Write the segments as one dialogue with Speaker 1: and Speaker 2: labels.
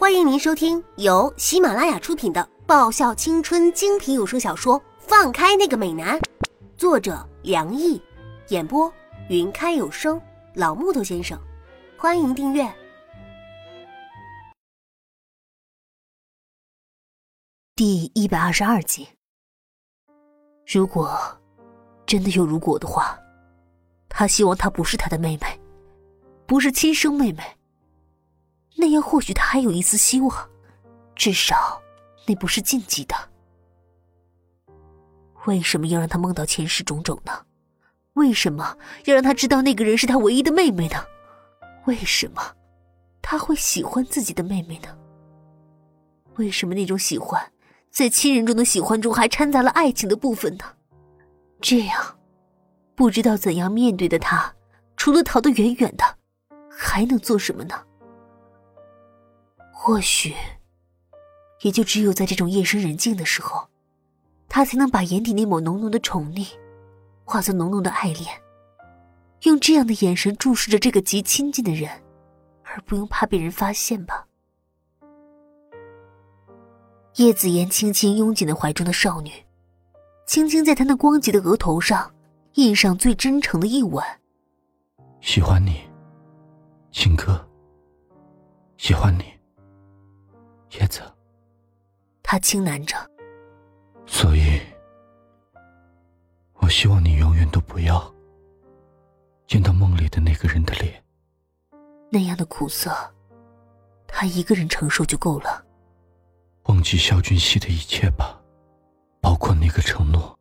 Speaker 1: 欢迎您收听由喜马拉雅出品的爆笑青春精品有声小说《放开那个美男》，作者梁毅，演播云开有声老木头先生。欢迎订阅
Speaker 2: 第一百二十二集。如果真的有如果的话，他希望她不是他的妹妹，不是亲生妹妹。那样或许他还有一丝希望，至少那不是禁忌的。为什么要让他梦到前世种种呢？为什么要让他知道那个人是他唯一的妹妹呢？为什么他会喜欢自己的妹妹呢？为什么那种喜欢，在亲人中的喜欢中还掺杂了爱情的部分呢？这样，不知道怎样面对的他，除了逃得远远的，还能做什么呢？或许，也就只有在这种夜深人静的时候，他才能把眼底那抹浓浓的宠溺，化作浓浓的爱恋，用这样的眼神注视着这个极亲近的人，而不用怕被人发现吧。叶子言轻轻拥紧了怀中的少女，轻轻在她那光洁的额头上印上最真诚的一吻。
Speaker 3: 喜欢你，亲哥。喜欢你。叶子，
Speaker 2: 他轻喃着。
Speaker 3: 所以，我希望你永远都不要见到梦里的那个人的脸。
Speaker 2: 那样的苦涩，他一个人承受就够了。
Speaker 3: 忘记肖俊熙的一切吧，包括那个承诺。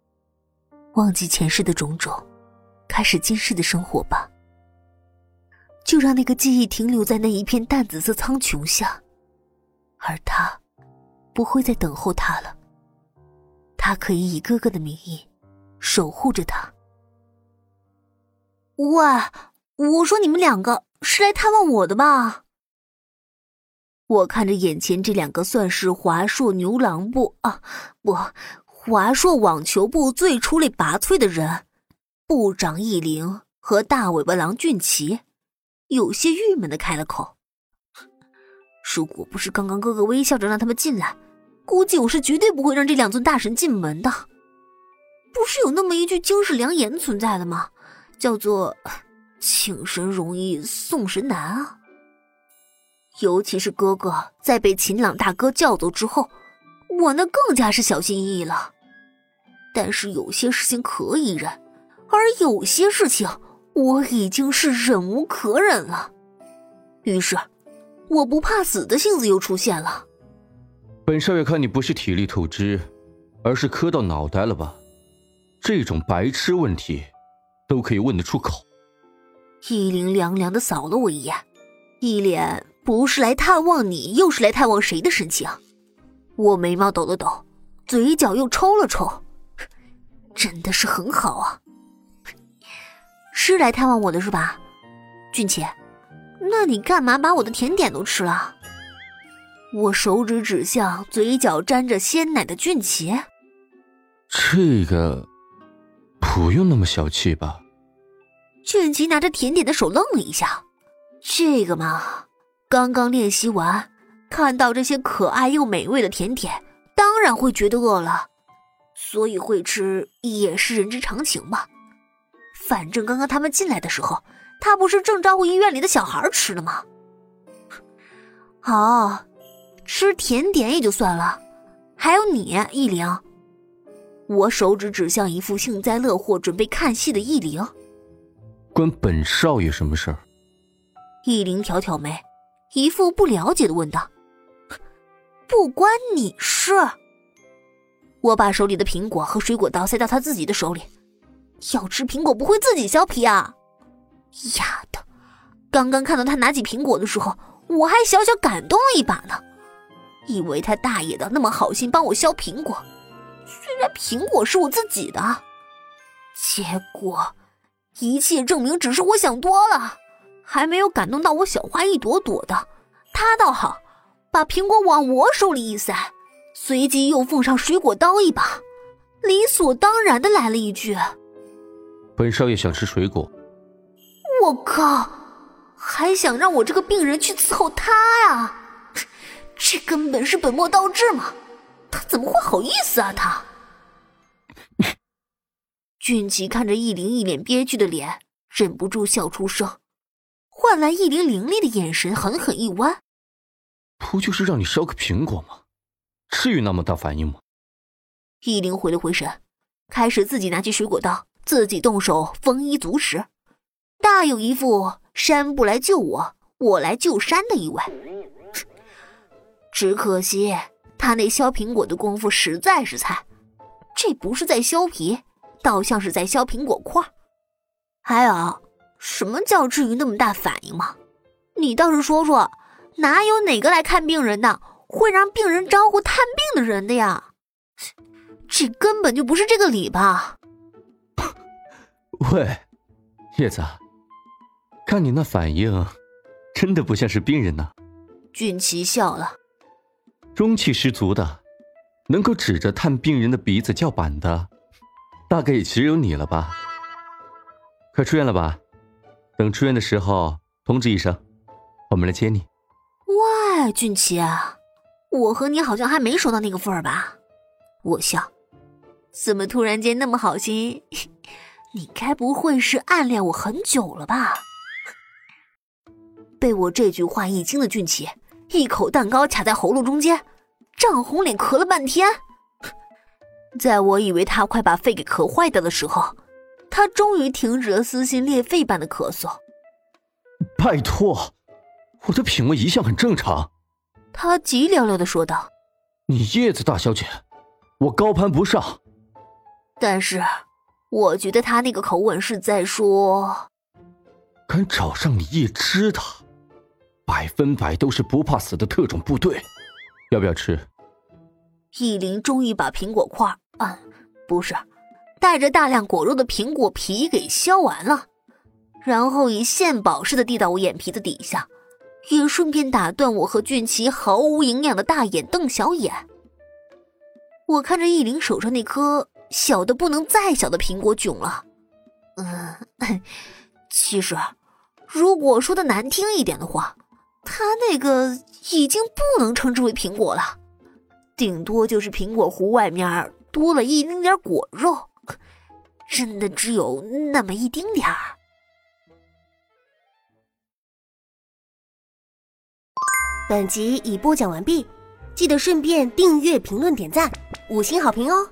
Speaker 2: 忘记前世的种种，开始今世的生活吧。就让那个记忆停留在那一片淡紫色苍穹下。而他不会再等候他了。他可以以哥哥的名义守护着他。
Speaker 1: 喂，我说你们两个是来探望我的吧？
Speaker 2: 我看着眼前这两个算是华硕牛郎部啊，不，华硕网球部最出类拔萃的人，部长易灵和大尾巴狼俊奇，有些郁闷的开了口。如果不是刚刚哥哥微笑着让他们进来，估计我是绝对不会让这两尊大神进门的。不是有那么一句经世良言存在的吗？叫做“请神容易送神难”啊。尤其是哥哥在被秦朗大哥叫走之后，我那更加是小心翼翼了。但是有些事情可以忍，而有些事情我已经是忍无可忍了。于是。我不怕死的性子又出现了。
Speaker 3: 本少爷看你不是体力透支，而是磕到脑袋了吧？这种白痴问题，都可以问得出口。
Speaker 2: 依琳凉凉的扫了我一眼，一脸不是来探望你，又是来探望谁的神情。我眉毛抖了抖，嘴角又抽了抽，真的是很好啊。是来探望我的是吧，俊杰？那你干嘛把我的甜点都吃了？我手指指向嘴角沾着鲜奶的俊奇。
Speaker 3: 这个不用那么小气吧？
Speaker 2: 俊奇拿着甜点的手愣了一下。这个嘛，刚刚练习完，看到这些可爱又美味的甜点，当然会觉得饿了，所以会吃也是人之常情吧。反正刚刚他们进来的时候。他不是正招呼医院里的小孩吃的吗？好，吃甜点也就算了，还有你，易灵。我手指指向一副幸灾乐祸、准备看戏的易灵。
Speaker 3: 关本少爷什么事儿？
Speaker 2: 易灵挑挑眉，一副不了解的问道：“不关你事。”我把手里的苹果和水果刀塞到他自己的手里。要吃苹果不会自己削皮啊？丫的！刚刚看到他拿起苹果的时候，我还小小感动了一把呢，以为他大爷的那么好心帮我削苹果，虽然苹果是我自己的，结果一切证明只是我想多了，还没有感动到我小花一朵朵的，他倒好，把苹果往我手里一塞，随即又奉上水果刀一把，理所当然的来了一句：“
Speaker 3: 本少爷想吃水果。”
Speaker 2: 我靠！还想让我这个病人去伺候他呀？这根本是本末倒置嘛！他怎么会好意思啊？他。俊奇看着易灵一脸憋屈的脸，忍不住笑出声，换来易灵凌厉的眼神，狠狠一弯：“
Speaker 3: 不就是让你削个苹果吗？至于那么大反应吗？”
Speaker 2: 易灵回了回神，开始自己拿起水果刀，自己动手丰衣足食，大有一副山不来救我，我来救山的意味。只可惜他那削苹果的功夫实在是菜，这不是在削皮。倒像是在削苹果块还有，什么叫至于那么大反应吗？你倒是说说，哪有哪个来看病人的会让病人招呼探病的人的呀？这根本就不是这个理吧？
Speaker 3: 喂，叶子，看你那反应，真的不像是病人呢。
Speaker 2: 俊奇笑了，
Speaker 3: 中气十足的，能够指着探病人的鼻子叫板的。大概也只有你了吧？快出院了吧？等出院的时候通知一声，我们来接你。
Speaker 2: 喂，俊奇，我和你好像还没熟到那个份儿吧？我笑，怎么突然间那么好心？你该不会是暗恋我很久了吧？被我这句话一惊的俊奇，一口蛋糕卡在喉咙中间，涨红脸咳了半天。在我以为他快把肺给咳坏掉的时候，他终于停止了撕心裂肺般的咳嗽。
Speaker 3: 拜托，我的品味一向很正常。
Speaker 2: 他急寥寥的说道：“
Speaker 3: 你叶子大小姐，我高攀不上。”
Speaker 2: 但是，我觉得他那个口吻是在说：“
Speaker 3: 敢找上你叶芝的，百分百都是不怕死的特种部队。要不要吃？”
Speaker 2: 易林终于把苹果块，啊，不是，带着大量果肉的苹果皮给削完了，然后以献宝似的递到我眼皮子底下，也顺便打断我和俊奇毫无营养的大眼瞪小眼。我看着易林手上那颗小的不能再小的苹果囧了，嗯，其实，如果说的难听一点的话，他那个已经不能称之为苹果了。顶多就是苹果核外面多了一丁点果肉，真的只有那么一丁点儿。
Speaker 1: 本集已播讲完毕，记得顺便订阅、评论、点赞、五星好评哦！